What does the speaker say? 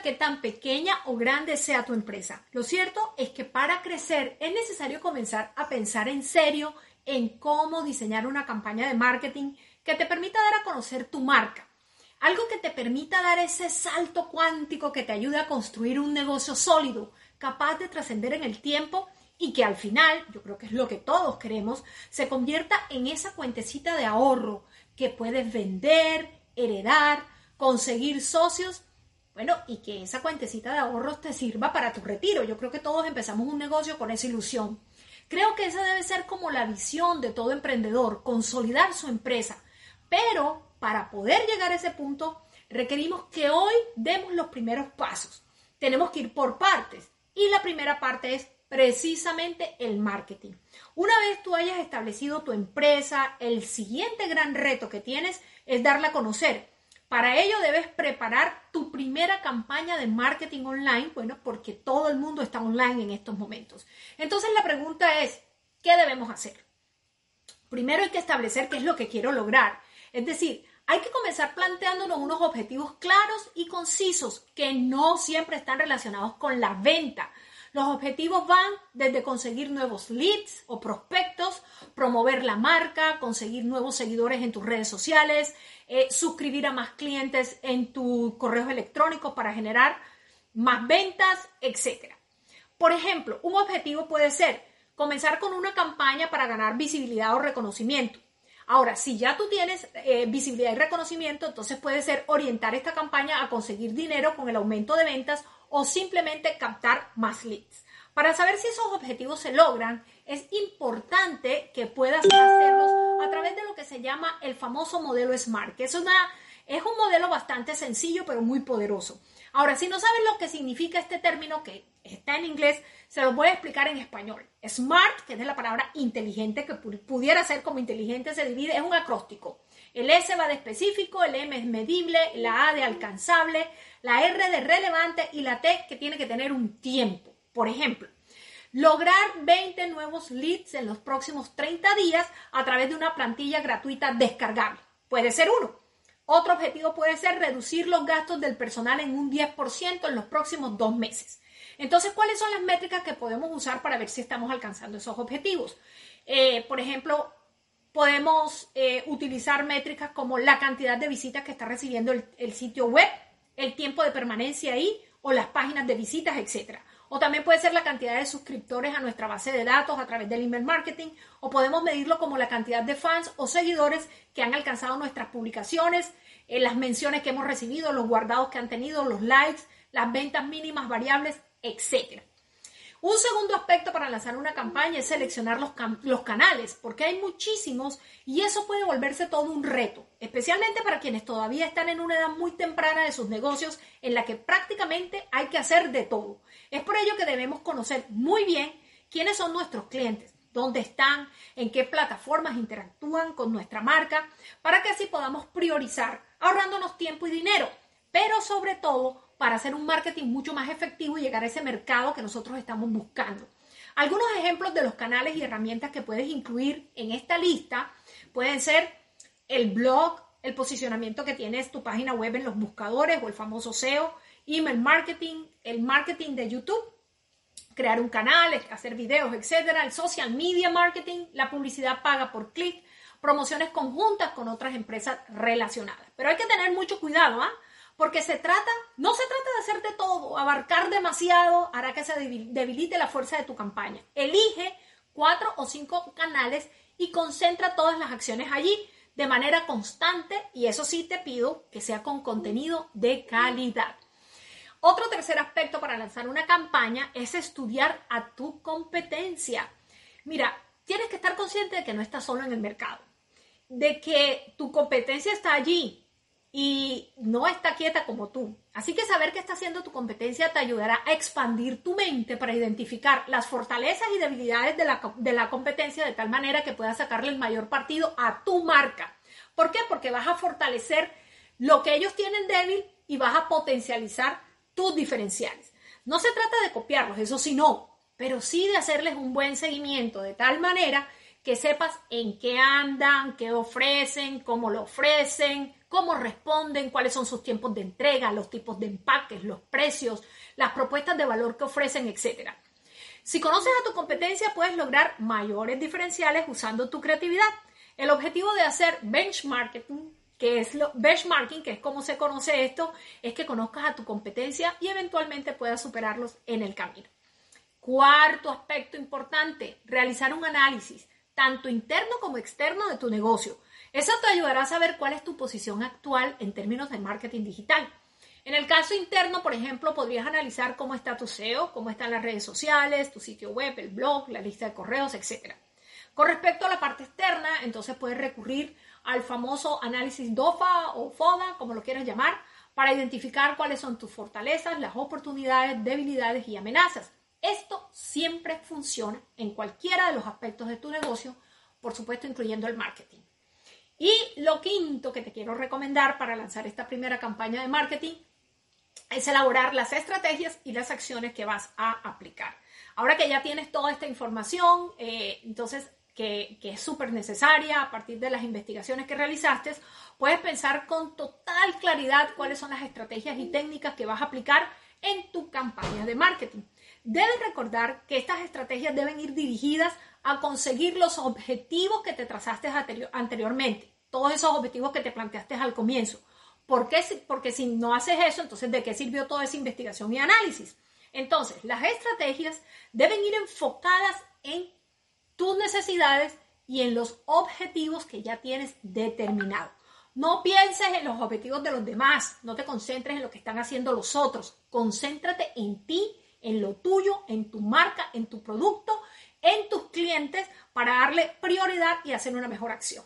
importa qué tan pequeña o grande sea tu empresa. Lo cierto es que para crecer es necesario comenzar a pensar en serio en cómo diseñar una campaña de marketing que te permita dar a conocer tu marca. Algo que te permita dar ese salto cuántico que te ayude a construir un negocio sólido, capaz de trascender en el tiempo y que al final, yo creo que es lo que todos queremos, se convierta en esa cuentecita de ahorro que puedes vender, heredar, conseguir socios bueno, y que esa cuentecita de ahorros te sirva para tu retiro. Yo creo que todos empezamos un negocio con esa ilusión. Creo que esa debe ser como la visión de todo emprendedor, consolidar su empresa. Pero para poder llegar a ese punto, requerimos que hoy demos los primeros pasos. Tenemos que ir por partes. Y la primera parte es precisamente el marketing. Una vez tú hayas establecido tu empresa, el siguiente gran reto que tienes es darla a conocer para ello debes preparar tu primera campaña de marketing online, bueno, porque todo el mundo está online en estos momentos. Entonces la pregunta es, ¿qué debemos hacer? Primero hay que establecer qué es lo que quiero lograr. Es decir, hay que comenzar planteándonos unos objetivos claros y concisos que no siempre están relacionados con la venta. Los objetivos van desde conseguir nuevos leads o prospectos, promover la marca, conseguir nuevos seguidores en tus redes sociales, eh, suscribir a más clientes en tus correos electrónicos para generar más ventas, etc. Por ejemplo, un objetivo puede ser comenzar con una campaña para ganar visibilidad o reconocimiento. Ahora, si ya tú tienes eh, visibilidad y reconocimiento, entonces puede ser orientar esta campaña a conseguir dinero con el aumento de ventas o simplemente captar más leads. Para saber si esos objetivos se logran, es importante que puedas hacerlos a través de lo que se llama el famoso modelo SMART, que es, una, es un modelo bastante sencillo pero muy poderoso. Ahora, si no sabes lo que significa este término que está en inglés, se lo voy a explicar en español. SMART, que es la palabra inteligente, que pudiera ser como inteligente, se divide, es un acróstico. El S va de específico, el M es medible, la A de alcanzable, la R de relevante y la T que tiene que tener un tiempo. Por ejemplo, Lograr 20 nuevos leads en los próximos 30 días a través de una plantilla gratuita descargable. Puede ser uno. Otro objetivo puede ser reducir los gastos del personal en un 10% en los próximos dos meses. Entonces, ¿cuáles son las métricas que podemos usar para ver si estamos alcanzando esos objetivos? Eh, por ejemplo, podemos eh, utilizar métricas como la cantidad de visitas que está recibiendo el, el sitio web, el tiempo de permanencia ahí o las páginas de visitas, etcétera. O también puede ser la cantidad de suscriptores a nuestra base de datos a través del email marketing. O podemos medirlo como la cantidad de fans o seguidores que han alcanzado nuestras publicaciones, eh, las menciones que hemos recibido, los guardados que han tenido, los likes, las ventas mínimas variables, etc. Un segundo aspecto para lanzar una campaña es seleccionar los, canales, porque hay muchísimos y eso puede volverse todo un reto, especialmente para quienes todavía están en una edad muy temprana de sus negocios en la que prácticamente hay que hacer de todo. Es por ello que debemos conocer muy bien quiénes son nuestros clientes, dónde están, en qué plataformas interactúan con nuestra marca, para que así podamos priorizar, ahorrándonos tiempo y dinero, pero sobre todo para hacer un marketing mucho más efectivo y llegar a ese mercado que nosotros estamos buscando. Algunos ejemplos de los canales y herramientas que puedes incluir en esta lista pueden ser el blog, el posicionamiento que tienes tu página web en los buscadores o el famoso SEO, email marketing, el marketing de YouTube, crear un canal, hacer videos, etcétera, el social media marketing, la publicidad paga por clic, promociones conjuntas con otras empresas relacionadas. Pero hay que tener mucho cuidado, ¿ah? Porque se trata, no se trata de hacerte todo, abarcar demasiado hará que se debilite la fuerza de tu campaña. Elige cuatro o cinco canales y concentra todas las acciones allí de manera constante y eso sí te pido que sea con contenido de calidad. Otro tercer aspecto para lanzar una campaña es estudiar a tu competencia. Mira, tienes que estar consciente de que no estás solo en el mercado, de que tu competencia está allí y no está quieta como tú. Así que saber qué está haciendo tu competencia te ayudará a expandir tu mente para identificar las fortalezas y debilidades de la, de la competencia de tal manera que puedas sacarle el mayor partido a tu marca. ¿Por qué? Porque vas a fortalecer lo que ellos tienen débil y vas a potencializar tus diferenciales. No se trata de copiarlos, eso sí no, pero sí de hacerles un buen seguimiento de tal manera que sepas en qué andan, qué ofrecen, cómo lo ofrecen, cómo responden, cuáles son sus tiempos de entrega, los tipos de empaques, los precios, las propuestas de valor que ofrecen, etc. Si conoces a tu competencia, puedes lograr mayores diferenciales usando tu creatividad. El objetivo de hacer benchmarking, que es lo, benchmarking, que es como se conoce esto, es que conozcas a tu competencia y eventualmente puedas superarlos en el camino. Cuarto aspecto importante, realizar un análisis tanto interno como externo de tu negocio. Eso te ayudará a saber cuál es tu posición actual en términos de marketing digital. En el caso interno, por ejemplo, podrías analizar cómo está tu SEO, cómo están las redes sociales, tu sitio web, el blog, la lista de correos, etc. Con respecto a la parte externa, entonces puedes recurrir al famoso análisis DOFA o FODA, como lo quieras llamar, para identificar cuáles son tus fortalezas, las oportunidades, debilidades y amenazas. Esto siempre funciona en cualquiera de los aspectos de tu negocio, por supuesto incluyendo el marketing. Y lo quinto que te quiero recomendar para lanzar esta primera campaña de marketing es elaborar las estrategias y las acciones que vas a aplicar. Ahora que ya tienes toda esta información, eh, entonces que, que, es súper necesaria a partir de las investigaciones que realizaste, puedes pensar con total claridad cuáles son las estrategias y técnicas que vas a aplicar en tu campaña de marketing. Debes recordar que estas estrategias deben ir dirigidas a conseguir los objetivos que te trazaste anteriormente, todos esos objetivos que te planteaste al comienzo. ¿Por qué? Porque si no haces eso, entonces ¿de qué sirvió toda esa investigación y análisis? Entonces, las estrategias deben ir enfocadas en tus necesidades y en los objetivos que ya tienes determinados. No pienses en los objetivos de los demás, no te concentres en lo que están haciendo los otros, concéntrate en ti en lo tuyo, en tu marca, en tu producto, en tus clientes para darle prioridad y hacer una mejor acción.